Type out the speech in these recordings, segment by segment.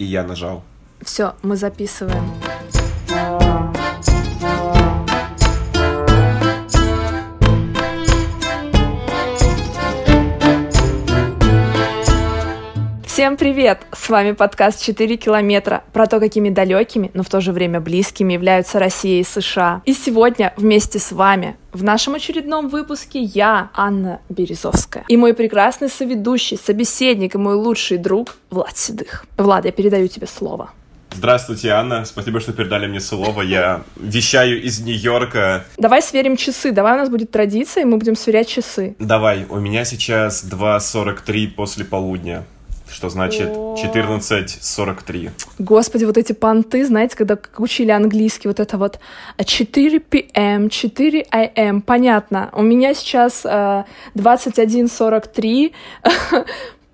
И я нажал. Все, мы записываем. Всем привет! С вами подкаст «4 километра» про то, какими далекими, но в то же время близкими являются Россия и США. И сегодня вместе с вами в нашем очередном выпуске я, Анна Березовская, и мой прекрасный соведущий, собеседник и мой лучший друг Влад Седых. Влад, я передаю тебе слово. Здравствуйте, Анна. Спасибо, что передали мне слово. Я вещаю из Нью-Йорка. Давай сверим часы. Давай у нас будет традиция, и мы будем сверять часы. Давай, у меня сейчас 2.43 после полудня что значит 14.43. Господи, вот эти понты, знаете, когда учили английский, вот это вот 4 p.m., 4 a.m., понятно. У меня сейчас э, 21.43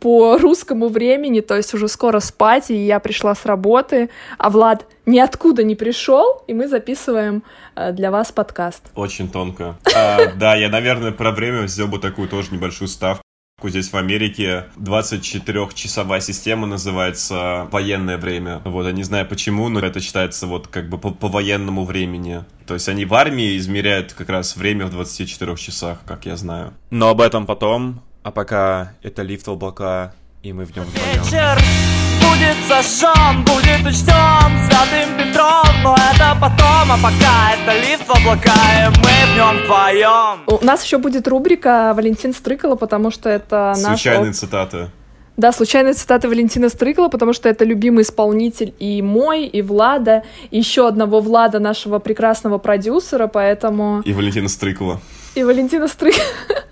по русскому времени, то есть уже скоро спать, и я пришла с работы, а Влад ниоткуда не пришел, и мы записываем э, для вас подкаст. Очень тонко. А, да, я, наверное, про время взял бы такую тоже небольшую ставку. Здесь в Америке 24-часовая система называется военное время. Вот, я не знаю почему, но это считается вот как бы по, по военному времени. То есть они в армии измеряют как раз время в 24 часах, как я знаю. Но об этом потом. А пока это лифт облака, и мы в нем вдвоем будет сожжен, будет учтен Святым Петром, но это потом А пока это лифт в облака, и мы в нем вдвоем У нас еще будет рубрика Валентин Стрыкало, потому что это наш... Случайные цитаты. Да, случайная цитата Валентина Стрыкала, потому что это любимый исполнитель и мой, и Влада, и еще одного Влада, нашего прекрасного продюсера, поэтому... И Валентина Стрыкала. И Валентина Стрыкала.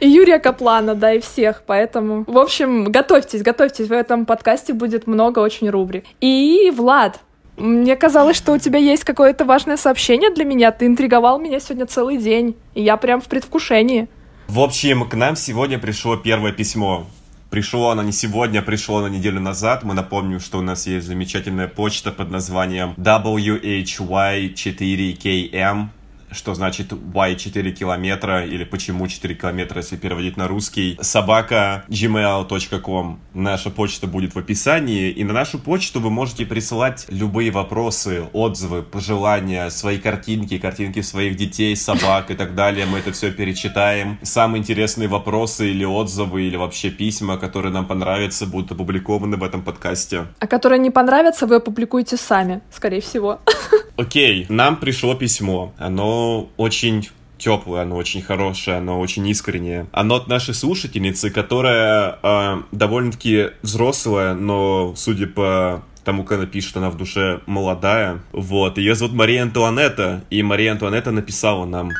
и Юрия Каплана, да, и всех, поэтому... В общем, готовьтесь, готовьтесь, в этом подкасте будет много очень рубрик. И, Влад, мне казалось, что у тебя есть какое-то важное сообщение для меня. Ты интриговал меня сегодня целый день, и я прям в предвкушении. В общем, к нам сегодня пришло первое письмо. Пришло оно не сегодня, пришло оно неделю назад. Мы напомним, что у нас есть замечательная почта под названием WHY4KM что значит why 4 километра, или почему 4 километра, если переводить на русский, собака gmail.com. Наша почта будет в описании, и на нашу почту вы можете присылать любые вопросы, отзывы, пожелания, свои картинки, картинки своих детей, собак и так далее. Мы это все перечитаем. Самые интересные вопросы или отзывы, или вообще письма, которые нам понравятся, будут опубликованы в этом подкасте. А которые не понравятся, вы опубликуете сами, скорее всего. Окей, нам пришло письмо. Оно очень теплое, оно очень хорошее, оно очень искреннее. Оно от нашей слушательницы, которая э, довольно-таки взрослая, но, судя по тому, как она пишет, она в душе молодая. Вот, ее зовут Мария Антуанетта, и Мария Антуанетта написала нам.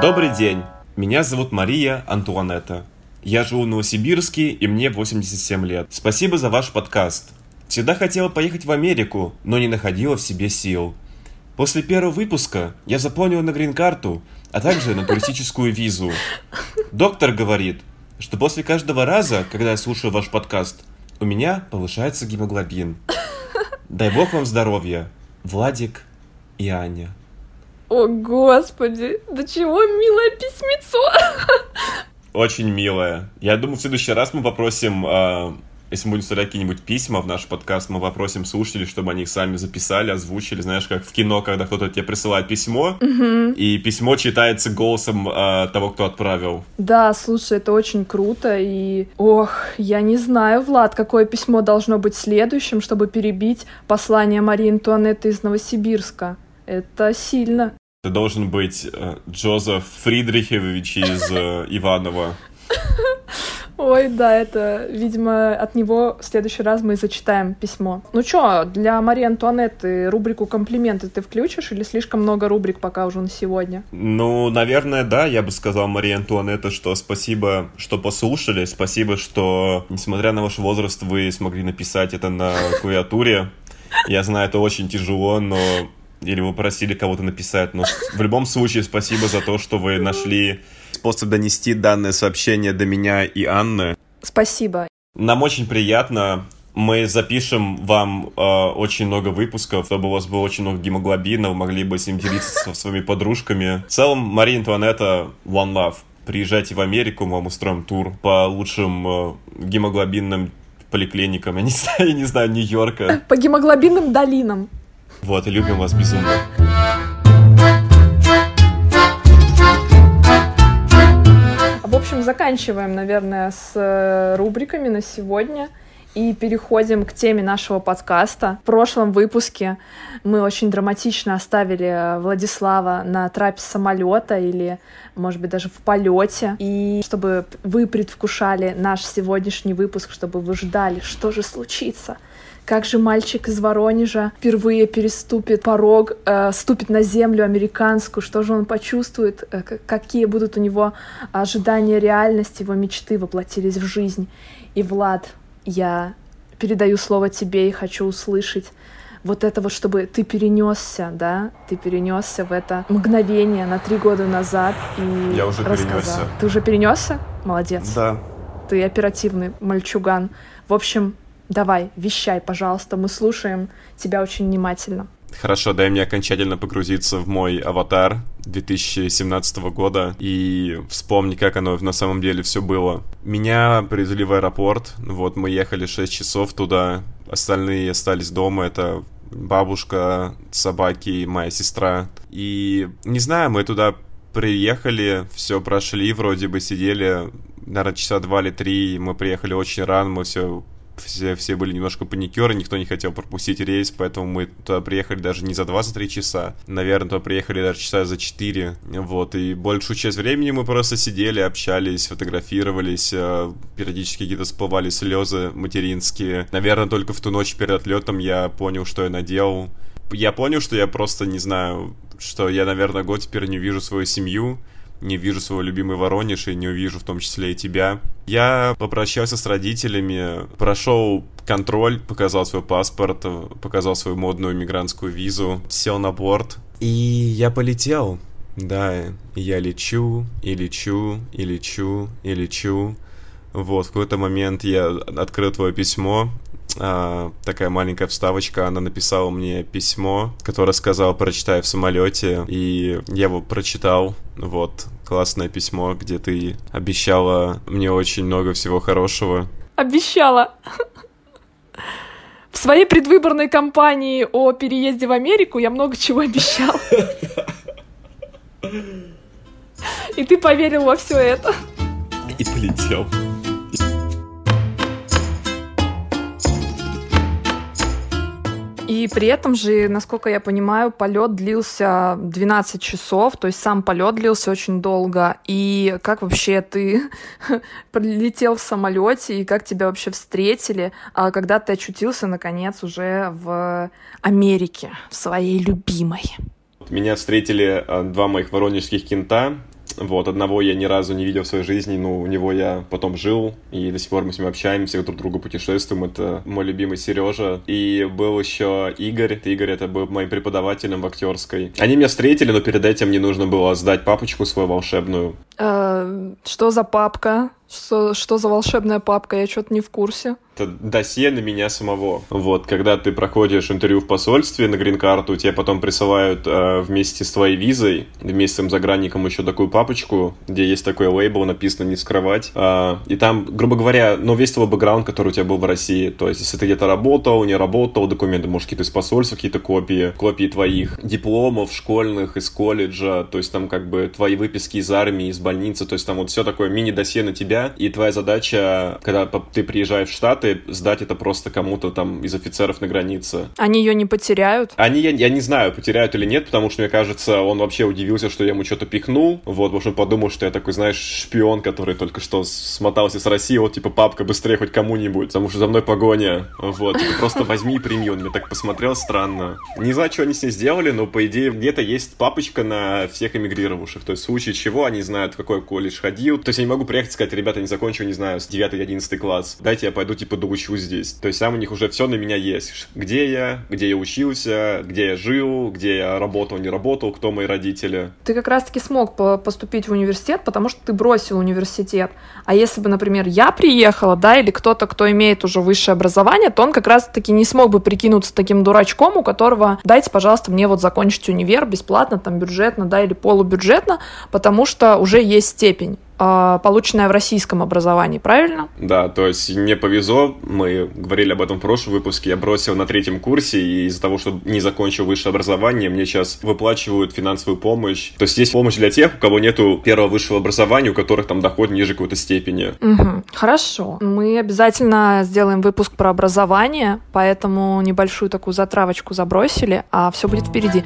Добрый день, меня зовут Мария Антуанетта. Я живу в Новосибирске, и мне 87 лет. Спасибо за ваш подкаст. Всегда хотела поехать в Америку, но не находила в себе сил. После первого выпуска я заполнила на грин-карту, а также на туристическую визу. Доктор говорит, что после каждого раза, когда я слушаю ваш подкаст, у меня повышается гемоглобин. Дай бог вам здоровья, Владик и Аня. О, господи, до чего милое письмецо. Очень милое. Я думаю, в следующий раз мы попросим э, если мы будем вставлять какие-нибудь письма в наш подкаст, мы попросим слушателей, чтобы они их сами записали, озвучили. Знаешь, как в кино, когда кто-то тебе присылает письмо, угу. и письмо читается голосом э, того, кто отправил. Да, слушай, это очень круто. И, ох, я не знаю, Влад, какое письмо должно быть следующим, чтобы перебить послание Марии Антуанетты из Новосибирска. Это сильно. Это должен быть э, Джозеф Фридрихович из э, Иванова. Ой, да, это, видимо, от него в следующий раз мы зачитаем письмо. Ну чё, для Марии Антуанетты рубрику «Комплименты» ты включишь или слишком много рубрик пока уже на сегодня? Ну, наверное, да, я бы сказал Марии Антуанетте, что спасибо, что послушали, спасибо, что, несмотря на ваш возраст, вы смогли написать это на клавиатуре. Я знаю, это очень тяжело, но или вы просили кого-то написать, но в любом случае спасибо за то, что вы нашли способ донести данное сообщение до меня и Анны. Спасибо. Нам очень приятно. Мы запишем вам э, очень много выпусков, чтобы у вас было очень много гемоглобина, вы могли бы с ним делиться со своими подружками. В целом, Мария Антуанетта, One Love. Приезжайте в Америку, мы вам устроим тур по лучшим э, гемоглобинным поликлиникам, я не знаю, я не знаю, Нью-Йорка. По гемоглобинным долинам. Вот, и любим вас безумно. Заканчиваем, наверное, с э, рубриками на сегодня и переходим к теме нашего подкаста. В прошлом выпуске мы очень драматично оставили Владислава на трапе самолета или, может быть, даже в полете. И чтобы вы предвкушали наш сегодняшний выпуск, чтобы вы ждали, что же случится, как же мальчик из Воронежа впервые переступит порог, э, ступит на землю американскую, что же он почувствует, э, какие будут у него ожидания реальности, его мечты воплотились в жизнь. И Влад, я передаю слово тебе и хочу услышать вот это вот, чтобы ты перенесся, да, ты перенесся в это мгновение на три года назад и Я уже рассказал. перенесся. Ты уже перенесся? Молодец. Да. Ты оперативный мальчуган. В общем, давай, вещай, пожалуйста, мы слушаем тебя очень внимательно. Хорошо, дай мне окончательно погрузиться в мой аватар 2017 года и вспомни, как оно на самом деле все было. Меня привезли в аэропорт, вот мы ехали 6 часов туда, остальные остались дома, это бабушка, собаки, моя сестра. И не знаю, мы туда приехали, все прошли, вроде бы сидели, наверное, часа два или три, мы приехали очень рано, мы все все, все были немножко паникеры, никто не хотел пропустить рейс, поэтому мы туда приехали даже не за 2-3 часа, наверное, туда приехали даже часа за 4, вот, и большую часть времени мы просто сидели, общались, фотографировались, э, периодически какие-то всплывали слезы материнские. Наверное, только в ту ночь перед отлетом я понял, что я наделал. Я понял, что я просто не знаю, что я, наверное, год теперь не вижу свою семью, не вижу свой любимый Воронеж и не увижу в том числе и тебя. Я попрощался с родителями, прошел контроль, показал свой паспорт, показал свою модную мигрантскую визу, сел на борт, и я полетел. Да, я лечу, и лечу, и лечу, и лечу. Вот, в какой-то момент я открыл твое письмо, а, такая маленькая вставочка, она написала мне письмо, которое сказала прочитай в самолете, и я его прочитал, вот, классное письмо, где ты обещала мне очень много всего хорошего. Обещала. В своей предвыборной кампании о переезде в Америку я много чего обещал. И ты поверил во все это. И полетел. И при этом же, насколько я понимаю, полет длился 12 часов, то есть сам полет длился очень долго. И как вообще ты прилетел в самолете и как тебя вообще встретили, а когда ты очутился наконец уже в Америке, в своей любимой? Меня встретили а, два моих воронежских кента, вот, одного я ни разу не видел в своей жизни, но у него я потом жил, и до сих пор мы с ним общаемся, друг другу путешествуем. Это мой любимый Сережа. И был еще Игорь. Игорь это был моим преподавателем в актерской. Они меня встретили, но перед этим мне нужно было сдать папочку свою волшебную. Э, что за папка? Что, что за волшебная папка? Я что-то не в курсе это досье на меня самого. Вот, когда ты проходишь интервью в посольстве на грин-карту, тебе потом присылают э, вместе с твоей визой, вместе с этим загранником еще такую папочку, где есть такой лейбл, написано «не скрывать». Э, и там, грубо говоря, ну, весь твой бэкграунд, который у тебя был в России. То есть, если ты где-то работал, не работал, документы, может, какие-то из посольства, какие-то копии, копии твоих дипломов школьных, из колледжа, то есть там как бы твои выписки из армии, из больницы, то есть там вот все такое мини-досье на тебя, и твоя задача, когда ты приезжаешь в Штаты, сдать это просто кому-то там из офицеров на границе. Они ее не потеряют? Они, я, я не знаю, потеряют или нет, потому что, мне кажется, он вообще удивился, что я ему что-то пихнул, вот, потому что он подумал, что я такой, знаешь, шпион, который только что смотался с России, вот, типа, папка, быстрее хоть кому-нибудь, потому что за мной погоня, вот, типа, просто возьми и прими, он мне так посмотрел странно. Не знаю, что они с ней сделали, но, по идее, где-то есть папочка на всех эмигрировавших, то есть в случае чего они знают, в какой колледж ходил, то есть я не могу приехать и сказать, ребята, не закончил, не знаю, с 9-11 класс, дайте я пойду, типа, доучусь здесь. То есть там у них уже все на меня есть. Где я, где я учился, где я жил, где я работал, не работал, кто мои родители. Ты как раз-таки смог поступить в университет, потому что ты бросил университет. А если бы, например, я приехала, да, или кто-то, кто имеет уже высшее образование, то он как раз-таки не смог бы прикинуться таким дурачком, у которого дайте, пожалуйста, мне вот закончить универ бесплатно, там, бюджетно, да, или полубюджетно, потому что уже есть степень. э, полученное в российском образовании, правильно? Да, то есть мне повезло, мы говорили об этом в прошлом выпуске, я бросил на третьем курсе, и из-за того, что не закончил высшее образование, мне сейчас выплачивают финансовую помощь. То есть есть помощь для тех, у кого нету первого высшего образования, у которых там доход ниже какой-то степени. Угу. Хорошо. Мы обязательно сделаем выпуск про образование, поэтому небольшую такую затравочку забросили, а все будет впереди.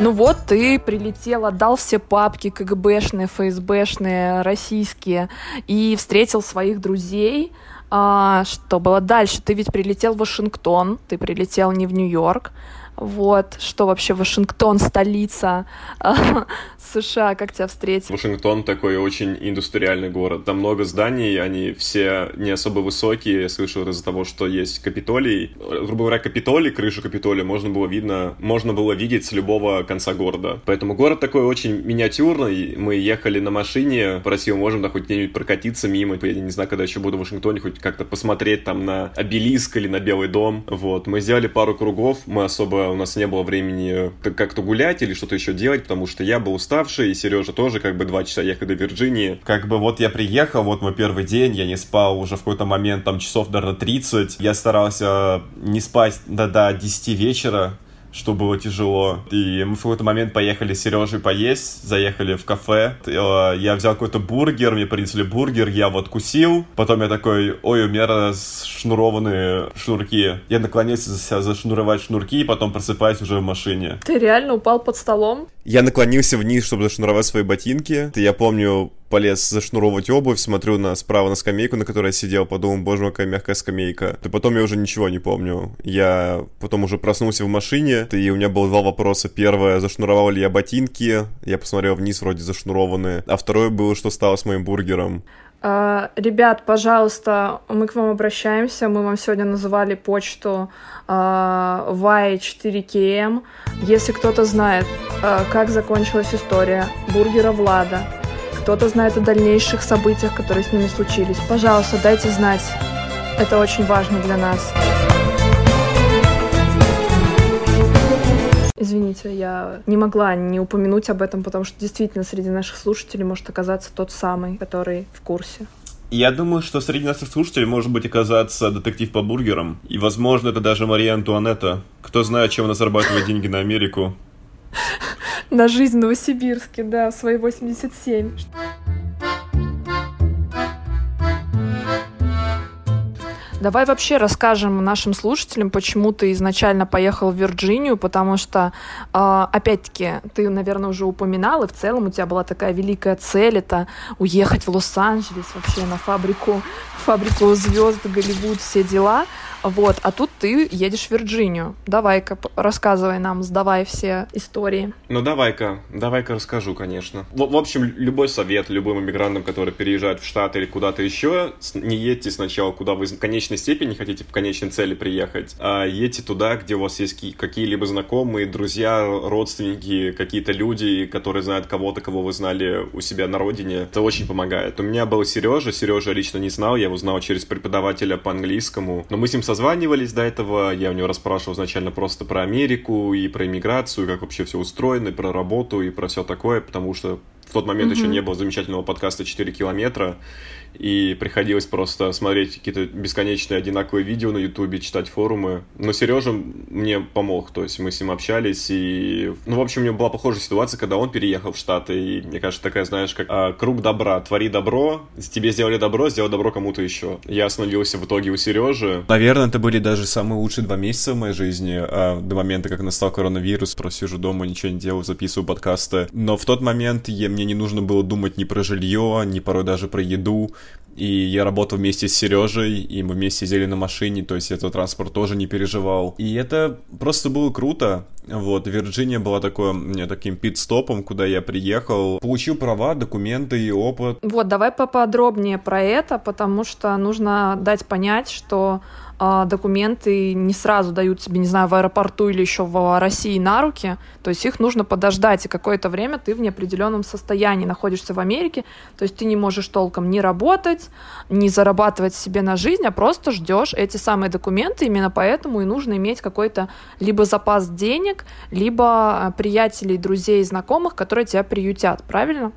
Ну вот, ты прилетел, отдал все папки КГБшные, ФСБшные, российские, и встретил своих друзей. А, что было дальше? Ты ведь прилетел в Вашингтон, ты прилетел не в Нью-Йорк. Вот, что вообще Вашингтон, столица США, как тебя встретили? Вашингтон такой очень индустриальный город. Там много зданий, они все не особо высокие. Я слышал из-за того, что есть Капитолий. Грубо говоря, Капитолий, крышу Капитолия можно было видно, можно было видеть с любого конца города. Поэтому город такой очень миниатюрный. Мы ехали на машине, просил, можем да хоть где-нибудь прокатиться мимо. Я не знаю, когда еще буду в Вашингтоне, хоть как-то посмотреть там на обелиск или на Белый дом. Вот. Мы сделали пару кругов, мы особо у нас не было времени как-то гулять или что-то еще делать, потому что я был уставший, и Сережа тоже как бы два часа ехать до Вирджинии. Как бы вот я приехал, вот мой первый день, я не спал уже в какой-то момент, там часов, наверное, 30. Я старался не спать до, до 10 вечера, что было тяжело. И мы в какой-то момент поехали с Сережей поесть, заехали в кафе. Э, я взял какой-то бургер, мне принесли бургер, я вот кусил. Потом я такой, ой, у меня расшнурованные шнурки. Я наклонился за зашнуровать шнурки, и потом просыпаюсь уже в машине. Ты реально упал под столом? Я наклонился вниз, чтобы зашнуровать свои ботинки. Я помню, полез зашнуровывать обувь, смотрю на справа на скамейку, на которой я сидел, подумал, боже мой, какая мягкая скамейка. И потом я уже ничего не помню. Я потом уже проснулся в машине, и у меня было два вопроса. Первое, зашнуровал ли я ботинки? Я посмотрел вниз, вроде зашнурованы. А второе было, что стало с моим бургером. Uh, ребят, пожалуйста, мы к вам обращаемся. Мы вам сегодня называли почту uh, Y4KM. Если кто-то знает, uh, как закончилась история бургера Влада, кто-то знает о дальнейших событиях, которые с ними случились. Пожалуйста, дайте знать. Это очень важно для нас. Извините, я не могла не упомянуть об этом, потому что действительно среди наших слушателей может оказаться тот самый, который в курсе. Я думаю, что среди наших слушателей может быть оказаться детектив по бургерам. И, возможно, это даже Мария Антуанетта. Кто знает, чем она зарабатывает деньги на Америку. На жизнь в Новосибирске, да, в свои 87. Давай вообще расскажем нашим слушателям, почему ты изначально поехал в Вирджинию, потому что, э, опять-таки, ты, наверное, уже упоминал, и в целом у тебя была такая великая цель, это уехать в Лос-Анджелес, вообще на фабрику, фабрику звезд, Голливуд, все дела. Вот, а тут ты едешь в Вирджинию. Давай-ка рассказывай нам, сдавай все истории. Ну давай-ка, давай-ка расскажу, конечно. В, в общем, любой совет любым иммигрантам, которые переезжают в Штаты или куда-то еще, не едьте сначала, куда вы в конечной степени хотите, в конечной цели приехать, а едьте туда, где у вас есть какие-либо знакомые, друзья, родственники, какие-то люди, которые знают кого-то, кого вы знали у себя на родине. Это очень помогает. У меня был Сережа, Сережа лично не знал, я его знал через преподавателя по английскому, но мы с ним созванивались до этого, я у него расспрашивал изначально просто про Америку и про иммиграцию, как вообще все устроено, и про работу и про все такое, потому что в тот момент mm-hmm. еще не было замечательного подкаста «4 километра», и приходилось просто смотреть какие-то бесконечные одинаковые видео на Ютубе, читать форумы. Но Сережа мне помог, то есть мы с ним общались, и... Ну, в общем, у него была похожая ситуация, когда он переехал в Штаты, и, мне кажется, такая, знаешь, как а, круг добра. Твори добро, тебе сделали добро, сделай добро кому-то еще. Я остановился в итоге у Сережи. Наверное, это были даже самые лучшие два месяца в моей жизни, а, до момента, как настал коронавирус, просто сижу дома, ничего не делаю, записываю подкасты. Но в тот момент я, мне не нужно было думать ни про жилье, ни порой даже про еду и я работал вместе с Сережей, и мы вместе сидели на машине, то есть этот транспорт тоже не переживал. И это просто было круто. Вот, Вирджиния была такой, мне таким пит-стопом, куда я приехал, получил права, документы и опыт. Вот, давай поподробнее про это, потому что нужно дать понять, что документы не сразу дают тебе, не знаю, в аэропорту или еще в России на руки, то есть их нужно подождать, и какое-то время ты в неопределенном состоянии находишься в Америке, то есть ты не можешь толком не работать, не зарабатывать себе на жизнь, а просто ждешь эти самые документы, именно поэтому и нужно иметь какой-то либо запас денег, либо а, приятелей, друзей, знакомых, которые тебя приютят, правильно?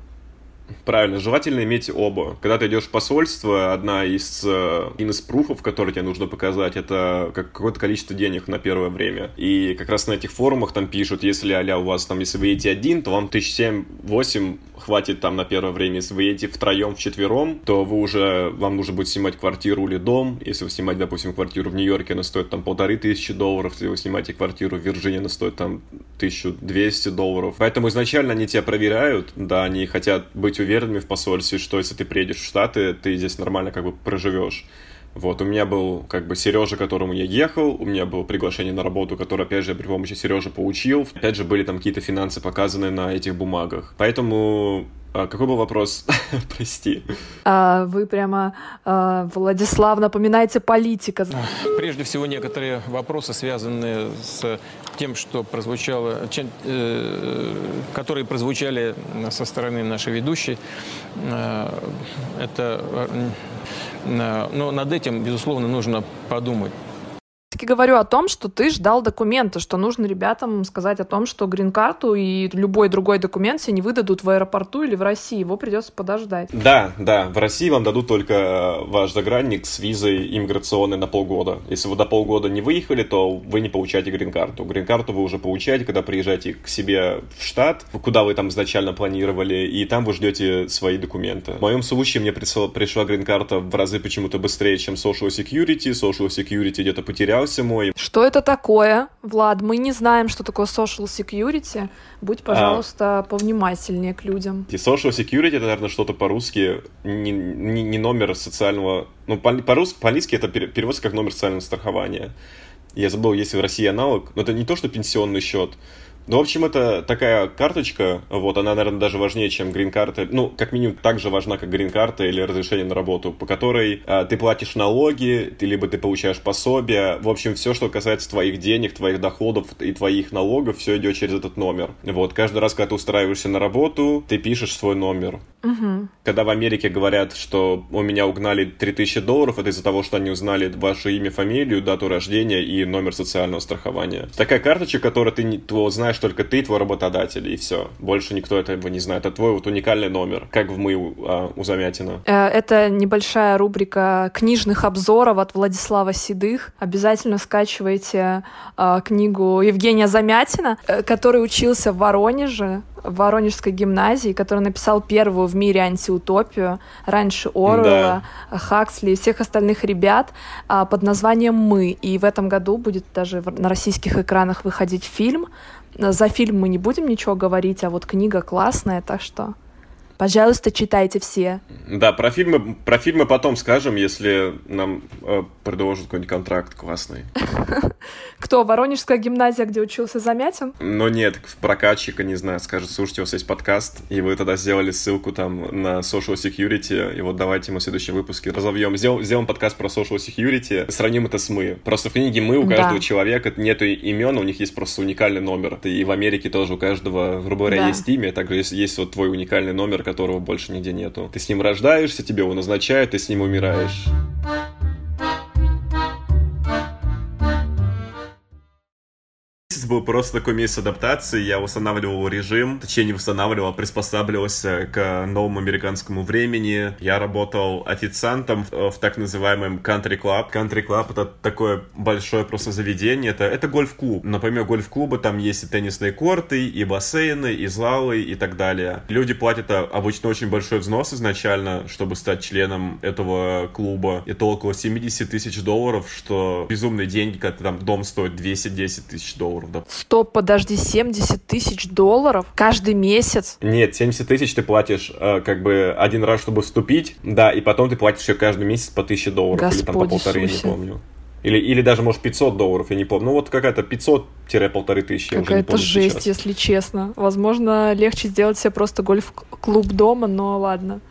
Правильно, желательно иметь оба. Когда ты идешь в посольство, одна из, э, один из пруфов, который тебе нужно показать, это какое-то количество денег на первое время. И как раз на этих форумах там пишут, если а у вас там, если вы едете один, то вам тысяч семь-восемь хватит там на первое время. Если вы едете втроем, вчетвером, то вы уже, вам нужно будет снимать квартиру или дом. Если вы снимаете, допустим, квартиру в Нью-Йорке, она стоит там полторы тысячи долларов. Если вы снимаете квартиру в Вирджинии, она стоит там 1200 долларов. Поэтому изначально они тебя проверяют, да, они хотят быть уверенными в посольстве, что если ты приедешь в Штаты, ты здесь нормально как бы проживешь. Вот, у меня был как бы Сережа, которому я ехал, у меня было приглашение на работу, которое, опять же, при помощи Сережи получил. Опять же, были там какие-то финансы показаны на этих бумагах. Поэтому а, какой был вопрос? Прости. А, вы прямо, а, Владислав, напоминаете политика. Прежде всего, некоторые вопросы, связанные с тем, что прозвучало, чем, э, которые прозвучали со стороны нашей ведущей. Э, это, э, но над этим, безусловно, нужно подумать таки говорю о том, что ты ждал документы, что нужно ребятам сказать о том, что грин-карту и любой другой документ себе не выдадут в аэропорту или в России, его придется подождать. Да, да, в России вам дадут только э, ваш загранник с визой иммиграционной на полгода. Если вы до полгода не выехали, то вы не получаете грин-карту. Грин-карту вы уже получаете, когда приезжаете к себе в штат, куда вы там изначально планировали, и там вы ждете свои документы. В моем случае мне пришла, пришла грин-карта в разы почему-то быстрее, чем Social Security. Social Security где-то потерял потерялся мой. Что это такое, Влад? Мы не знаем, что такое social security. Будь, а. пожалуйста, а... повнимательнее к людям. И social security это, наверное, что-то по-русски, не, не, не номер социального... Ну, по-русски, по-английски это переводится как номер социального страхования. Я забыл, есть в России аналог, но это не то, что пенсионный счет, ну, в общем, это такая карточка, вот, она, наверное, даже важнее, чем грин-карта, ну, как минимум, так же важна, как грин-карта или разрешение на работу, по которой а, ты платишь налоги, ты либо ты получаешь пособие, в общем, все, что касается твоих денег, твоих доходов и твоих налогов, все идет через этот номер. Вот, каждый раз, когда ты устраиваешься на работу, ты пишешь свой номер. Угу. Когда в Америке говорят, что у меня угнали 3000 долларов, это из-за того, что они узнали ваше имя, фамилию, дату рождения и номер социального страхования. Такая карточка, которую ты, ты знаешь только ты, твой работодатель, и все. Больше никто этого не знает. Это твой вот уникальный номер, как в мы у, а, у Замятина. Э, это небольшая рубрика книжных обзоров от Владислава Седых. Обязательно скачивайте э, книгу Евгения Замятина, э, который учился в Воронеже в Воронежской гимназии, который написал первую в мире антиутопию, раньше Оруэлла, да. Хаксли и всех остальных ребят а, под названием «Мы». И в этом году будет даже на российских экранах выходить фильм. За фильм мы не будем ничего говорить, а вот книга классная, так что Пожалуйста, читайте все. Да, про фильмы, про фильмы потом скажем, если нам э, предложат какой-нибудь контракт классный. Кто? Воронежская гимназия, где учился Замятин? Ну нет, в прокатчика, не знаю, скажет, слушайте, у вас есть подкаст, и вы тогда сделали ссылку там на social security, и вот давайте мы в следующем выпуске разовьем. Сдел, сделаем подкаст про social security, сравним это с мы. Просто в книге мы у каждого да. человека нету имен, у них есть просто уникальный номер. И в Америке тоже у каждого, грубо говоря, да. есть имя, также есть, есть вот твой уникальный номер, которого больше нигде нету. Ты с ним рождаешься, тебе его назначают, ты с ним умираешь. Месяц был просто такой месяц адаптации. Я устанавливал режим, точнее не устанавливал, а приспосабливался к новому американскому времени. Я работал официантом в, в так называемом country club. Country club это такое большое просто заведение. Это, это гольф-клуб. Например, гольф-клуба там есть и теннисные корты, и бассейны, и залы, и так далее. Люди платят обычно очень большой взнос изначально, чтобы стать членом этого клуба. Это около 70 тысяч долларов, что безумные деньги, когда там дом стоит 210 тысяч долларов да. Стоп, подожди, 70 тысяч долларов каждый месяц? Нет, 70 тысяч ты платишь э, как бы один раз, чтобы вступить, да, и потом ты платишь еще каждый месяц по 1000 долларов Господи или там по полторы, я не помню. Или, или даже, может, 500 долларов, я не помню. Ну, вот какая-то 500-полторы тысячи, Какая-то жесть, сейчас. если честно. Возможно, легче сделать себе просто гольф-клуб дома, но ладно,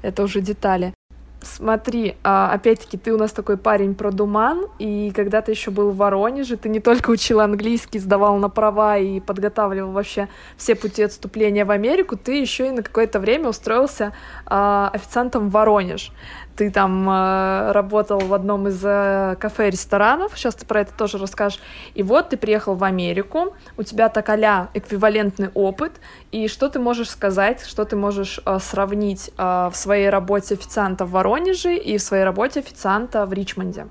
это уже детали. Смотри, а, опять-таки, ты у нас такой парень продуман, и когда ты еще был в Воронеже, ты не только учил английский, сдавал на права и подготавливал вообще все пути отступления в Америку, ты еще и на какое-то время устроился а, официантом в Воронеж ты там э, работал в одном из э, кафе-ресторанов, сейчас ты про это тоже расскажешь, и вот ты приехал в Америку, у тебя так а эквивалентный опыт, и что ты можешь сказать, что ты можешь э, сравнить э, в своей работе официанта в Воронеже и в своей работе официанта в Ричмонде?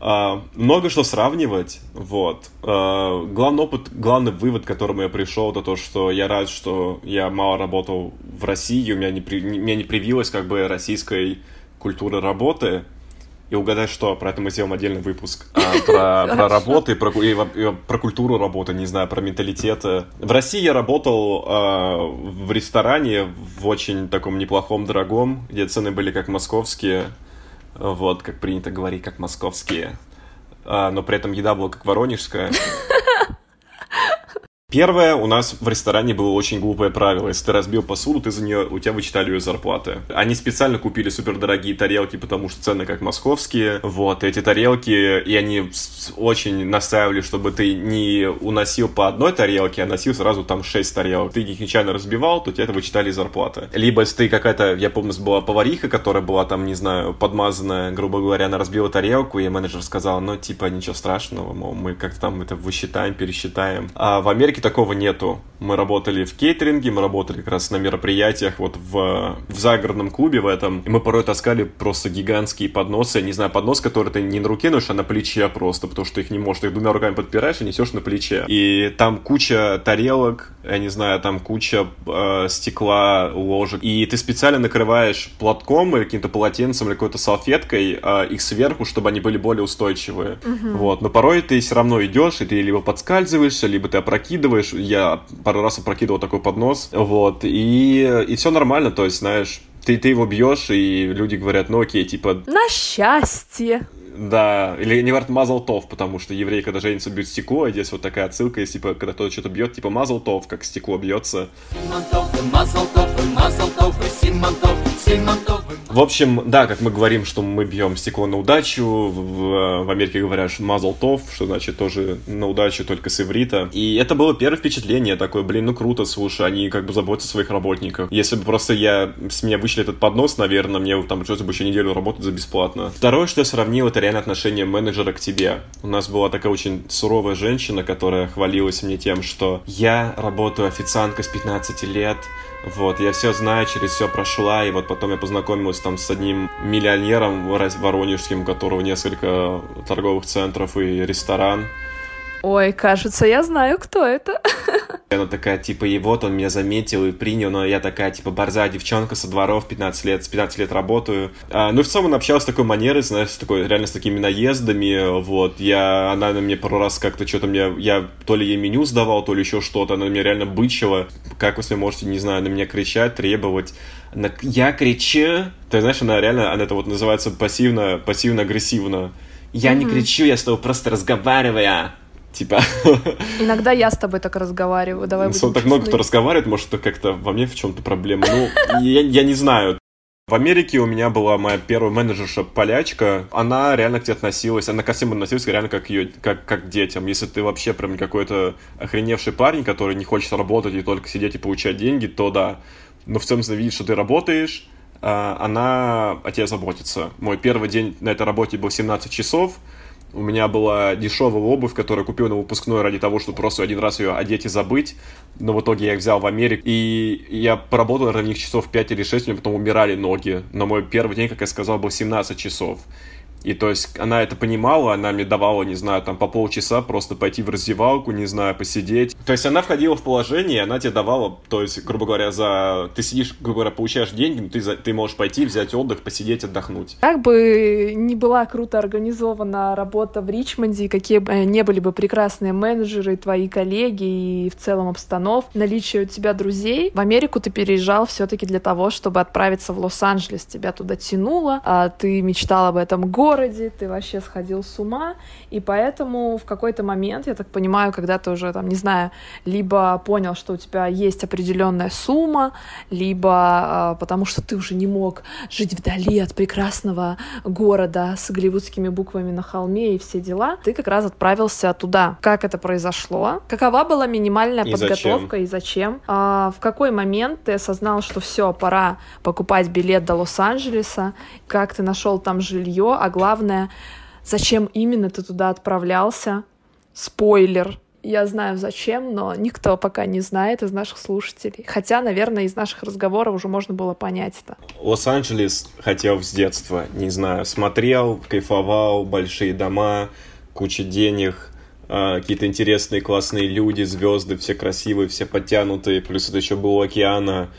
Uh, много что сравнивать, вот. Uh, главный опыт, главный вывод, к которому я пришел, это то, что я рад, что я мало работал в России, у меня не, при, меня не привилось как бы российской культуры работы. И угадать, что про это мы сделаем отдельный выпуск. А, про, про работу и про, и, и про культуру работы, не знаю, про менталитеты. В России я работал а, в ресторане в очень таком неплохом, дорогом, где цены были как московские. Вот, как принято говорить, как московские. А, но при этом еда была как воронежская. Первое, у нас в ресторане было очень глупое правило. Если ты разбил посуду, ты за нее, у тебя вычитали ее зарплаты. Они специально купили супердорогие тарелки, потому что цены как московские. Вот, эти тарелки, и они очень настаивали, чтобы ты не уносил по одной тарелке, а носил сразу там 6 тарелок. Ты их нечаянно разбивал, то тебе это вычитали зарплаты. Либо если ты какая-то, я помню, была повариха, которая была там, не знаю, подмазанная, грубо говоря, она разбила тарелку, и менеджер сказал, ну, типа, ничего страшного, мол, мы как-то там это высчитаем, пересчитаем. А в Америке такого нету. Мы работали в кейтеринге, мы работали как раз на мероприятиях вот в, в загородном клубе в этом. И мы порой таскали просто гигантские подносы. Я не знаю, поднос, который ты не на руке носишь, а на плече просто, потому что их не можешь. Ты их двумя руками подпираешь и несешь на плече. И там куча тарелок, я не знаю, там куча э, стекла, ложек. И ты специально накрываешь платком или каким-то полотенцем или какой-то салфеткой э, их сверху, чтобы они были более устойчивые. Угу. Вот. Но порой ты все равно идешь, и ты либо подскальзываешься, либо ты опрокидываешь, опрокидываешь, я пару раз опрокидывал такой поднос, вот, и, и все нормально, то есть, знаешь, ты, ты его бьешь, и люди говорят, ну окей, типа... На счастье! Да, или не говорят мазалтов, потому что евреи, когда женятся, бьют стекло, и здесь вот такая отсылка есть, типа, когда кто-то что-то бьет, типа мазалтов, как стекло бьется. В общем, да, как мы говорим, что мы бьем стекло на удачу, в, в Америке говорят мазалтов, что значит тоже на удачу, только с иврита. И это было первое впечатление такое, блин, ну круто, слушай, они как бы заботятся о своих работниках. Если бы просто я, с меня вышли этот поднос, наверное, мне там придется бы еще неделю работать за бесплатно. Второе, что я сравнил, это реально отношение менеджера к тебе. У нас была такая очень суровая женщина, которая хвалилась мне тем, что я работаю официанткой с 15 лет, вот, я все знаю, через все прошла, и вот потом я познакомилась там с одним миллионером воронежским, у которого несколько торговых центров и ресторан. Ой, кажется, я знаю, кто это. Она такая, типа, и вот он меня заметил и принял, но я такая, типа, борзая девчонка со дворов, 15 лет, с 15 лет работаю. А, ну, в целом, она общалась с такой манерой, знаешь, с такой, реально с такими наездами, вот. Я, она на мне пару раз как-то что-то мне, я то ли ей меню сдавал, то ли еще что-то, она на меня реально бычила. Как вы себе можете, не знаю, на меня кричать, требовать. Она, я кричу. Ты знаешь, она реально, она это вот называется пассивно, пассивно-агрессивно. Я mm-hmm. не кричу, я с тобой просто разговариваю. Типа. Иногда я с тобой так разговариваю. Давай ну, так много кто разговаривает, может, это как-то во мне в чем-то проблема. Ну, я, я не знаю. В Америке у меня была моя первая менеджерша полячка. Она реально к тебе относилась, она ко всем относилась реально как, ее, как, как к детям. Если ты вообще прям какой-то охреневший парень, который не хочет работать и только сидеть и получать деньги, то да. Но в целом, видит, что ты работаешь, а, она о тебе заботится. Мой первый день на этой работе был 17 часов, у меня была дешевая обувь, которую купил на выпускной ради того, чтобы просто один раз ее одеть и забыть. Но в итоге я их взял в Америку. И я поработал, наверное, в них часов 5 или 6, у меня потом умирали ноги. Но мой первый день, как я сказал, был 17 часов. И то есть она это понимала, она мне давала, не знаю, там по полчаса просто пойти в раздевалку, не знаю, посидеть. То есть она входила в положение, она тебе давала, то есть, грубо говоря, за... Ты сидишь, грубо говоря, получаешь деньги, но ты, за... ты можешь пойти, взять отдых, посидеть, отдохнуть. Как бы не была круто организована работа в Ричмонде, какие бы не были бы прекрасные менеджеры, твои коллеги и в целом обстановка, наличие у тебя друзей, в Америку ты переезжал все таки для того, чтобы отправиться в Лос-Анджелес. Тебя туда тянуло, а ты мечтал об этом городе, городе, ты вообще сходил с ума, и поэтому в какой-то момент, я так понимаю, когда ты уже, там, не знаю, либо понял, что у тебя есть определенная сумма, либо э, потому что ты уже не мог жить вдали от прекрасного города с голливудскими буквами на холме и все дела, ты как раз отправился туда. Как это произошло? Какова была минимальная И подготовка и зачем? А, в какой момент ты осознал, что все, пора покупать билет до Лос-Анджелеса? Как ты нашел там жилье? А главное, зачем именно ты туда отправлялся? Спойлер, я знаю зачем, но никто пока не знает из наших слушателей. Хотя, наверное, из наших разговоров уже можно было понять это. Лос-Анджелес хотел с детства, не знаю, смотрел, кайфовал, большие дома, куча денег, а, какие-то интересные классные люди, звезды, все красивые, все подтянутые, плюс это еще было океана,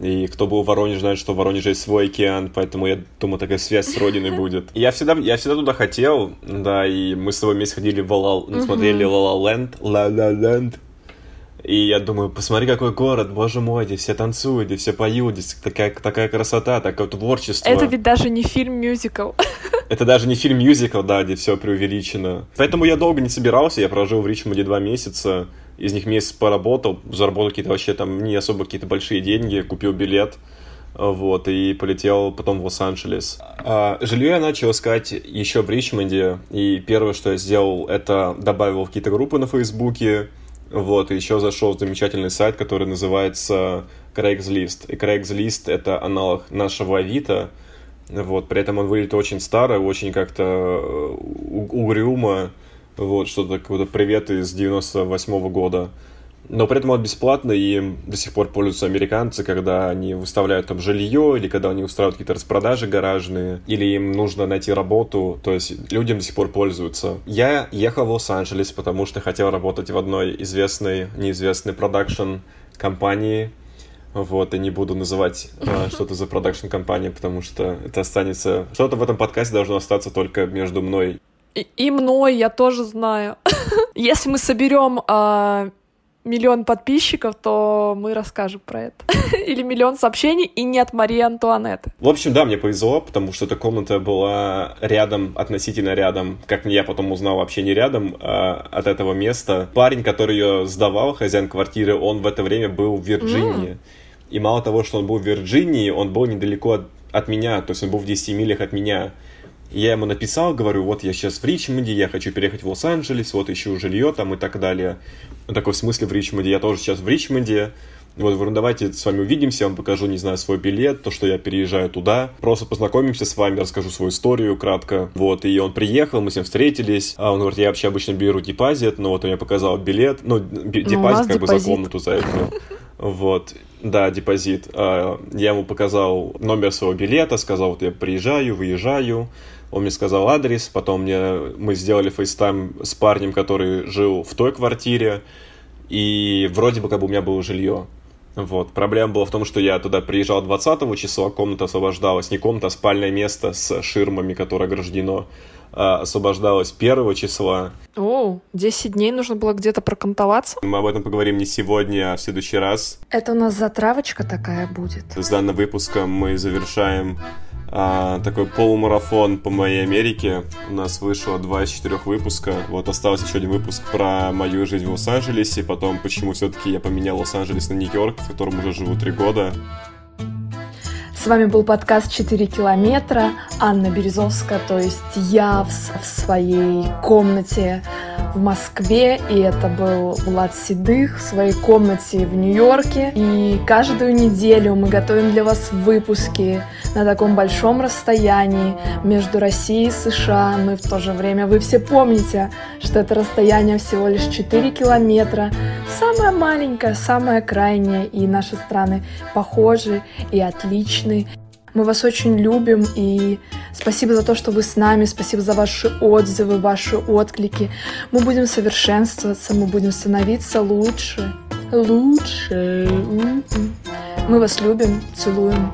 и кто был в Воронеже, знает, что в Воронеже есть свой океан, поэтому я думаю, такая связь с родиной будет. Я всегда, я всегда туда хотел, да, и мы с тобой вместе ходили в Ла, ну, смотрели Land, La La Land, и я думаю, посмотри, какой город, боже мой, здесь все танцуют, здесь все поют, здесь такая, такая красота, такое творчество. Это ведь даже не фильм-мюзикл. Это даже не фильм-мюзикл, да, где все преувеличено. Поэтому я долго не собирался, я прожил в Ричмонде два месяца, из них месяц поработал, заработал какие-то вообще там не особо какие-то большие деньги, купил билет, вот, и полетел потом в Лос-Анджелес. А, жилье я начал искать еще в Ричмонде, и первое, что я сделал, это добавил какие-то группы на Фейсбуке, вот, и еще зашел замечательный сайт, который называется Craigslist. И Craigslist — это аналог нашего Авито, вот, при этом он выглядит очень старо, очень как-то угрюмо, вот, что-то какой-то привет из 98 -го года. Но при этом он бесплатный, и до сих пор пользуются американцы, когда они выставляют там жилье, или когда они устраивают какие-то распродажи гаражные, или им нужно найти работу, то есть людям до сих пор пользуются. Я ехал в Лос-Анджелес, потому что хотел работать в одной известной, неизвестной продакшн компании, вот, и не буду называть э, что то за продакшн компания, потому что это останется... Что-то в этом подкасте должно остаться только между мной и, и мной, я тоже знаю. Если мы соберем а, миллион подписчиков, то мы расскажем про это. Или миллион сообщений, и не от Марии Антуанетты. В общем, да, мне повезло, потому что эта комната была рядом, относительно рядом, как я потом узнал, вообще не рядом а от этого места. Парень, который ее сдавал, хозяин квартиры, он в это время был в Вирджинии. Mm. И мало того, что он был в Вирджинии, он был недалеко от, от меня, то есть он был в 10 милях от меня. Я ему написал, говорю, вот я сейчас в Ричмонде, я хочу переехать в Лос-Анджелес, вот ищу жилье там и так далее. Он такой, в смысле в Ричмонде? Я тоже сейчас в Ричмонде. Вот, говорю, давайте с вами увидимся, я вам покажу, не знаю, свой билет, то, что я переезжаю туда. Просто познакомимся с вами, расскажу свою историю кратко. Вот, и он приехал, мы с ним встретились. А он говорит, я вообще обычно беру депозит, но вот он мне показал билет, ну, депозит ну, как депозит. бы за комнату за это. Вот, да, депозит. А, я ему показал номер своего билета, сказал, вот я приезжаю, выезжаю. Он мне сказал адрес, потом мне, мы сделали FaceTime с парнем, который жил в той квартире, и вроде бы как бы у меня было жилье. Вот. Проблема была в том, что я туда приезжал 20 числа, комната освобождалась, не комната, а спальное место с ширмами, которое ограждено, а, освобождалось 1 числа. О, 10 дней нужно было где-то прокантоваться? Мы об этом поговорим не сегодня, а в следующий раз. Это у нас затравочка такая будет. С данным выпуском мы завершаем а, такой полумарафон по моей Америке. У нас вышло два из четырех выпуска. Вот остался еще один выпуск про мою жизнь в Лос-Анджелесе, потом почему все-таки я поменял Лос-Анджелес на Нью-Йорк, в котором уже живу три года. С вами был подкаст «4 километра». Анна Березовская, то есть я в, в своей комнате в Москве, и это был Влад Седых в своей комнате в Нью-Йорке. И каждую неделю мы готовим для вас выпуски на таком большом расстоянии между Россией и США, и в то же время вы все помните, что это расстояние всего лишь 4 километра, самое маленькое, самое крайнее, и наши страны похожи и отличны. Мы вас очень любим и спасибо за то, что вы с нами, спасибо за ваши отзывы, ваши отклики. Мы будем совершенствоваться, мы будем становиться лучше, лучше. Мы вас любим, целуем.